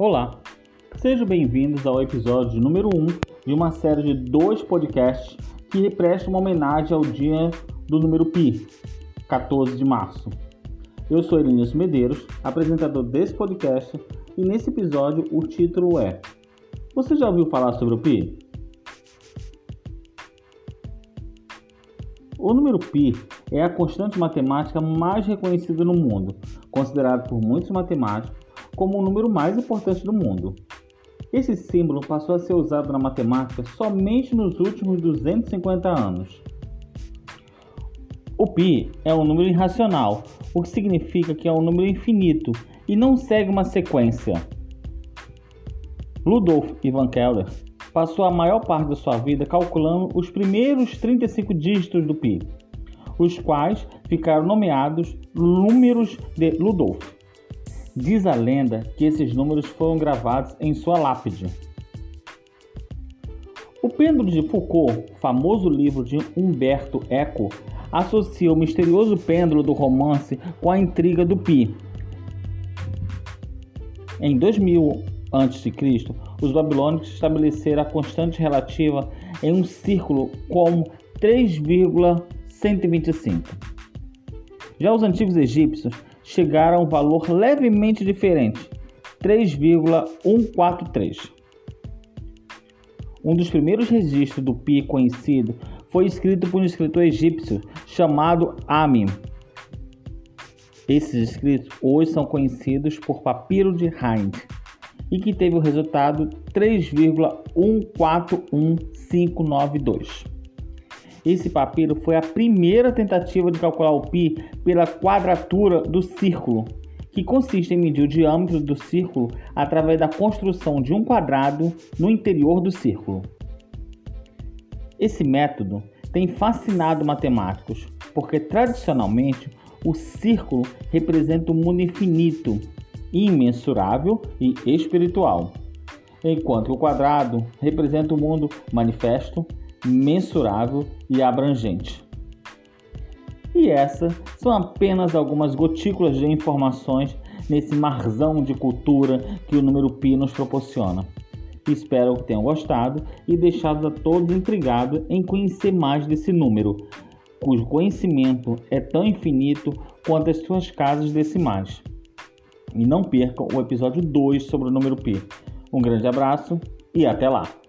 Olá, sejam bem-vindos ao episódio número 1 de uma série de dois podcasts que prestam uma homenagem ao dia do número Pi, 14 de março. Eu sou Elias Medeiros, apresentador desse podcast, e nesse episódio o título é Você já ouviu falar sobre o Pi? O número π é a constante matemática mais reconhecida no mundo, considerado por muitos matemáticos como o número mais importante do mundo. Esse símbolo passou a ser usado na matemática somente nos últimos 250 anos. O π é um número irracional, o que significa que é um número infinito e não segue uma sequência. Rudolf Ivan Keller passou a maior parte da sua vida calculando os primeiros 35 dígitos do pi, os quais ficaram nomeados números de Ludolf. Diz a lenda que esses números foram gravados em sua lápide. O Pêndulo de Foucault, famoso livro de Humberto Eco, associa o misterioso pêndulo do romance com a intriga do Pi. Em 2000 a.C., os babilônicos estabeleceram a constante relativa em um círculo como 3,125. Já os antigos egípcios chegaram a um valor levemente diferente, 3,143. Um dos primeiros registros do pi conhecido foi escrito por um escritor egípcio chamado Amin. Esses escritos hoje são conhecidos por papiro de Hind e que teve o resultado 3,141592. Esse papiro foi a primeira tentativa de calcular o π pela quadratura do círculo, que consiste em medir o diâmetro do círculo através da construção de um quadrado no interior do círculo. Esse método tem fascinado matemáticos, porque tradicionalmente o círculo representa o um mundo infinito imensurável e espiritual, enquanto o quadrado representa o mundo manifesto, mensurável e abrangente. E essas são apenas algumas gotículas de informações nesse marzão de cultura que o número pi nos proporciona. Espero que tenham gostado e deixado a todos intrigados em conhecer mais desse número, cujo conhecimento é tão infinito quanto as suas casas decimais. E não percam o episódio 2 sobre o número Pi. Um grande abraço e até lá!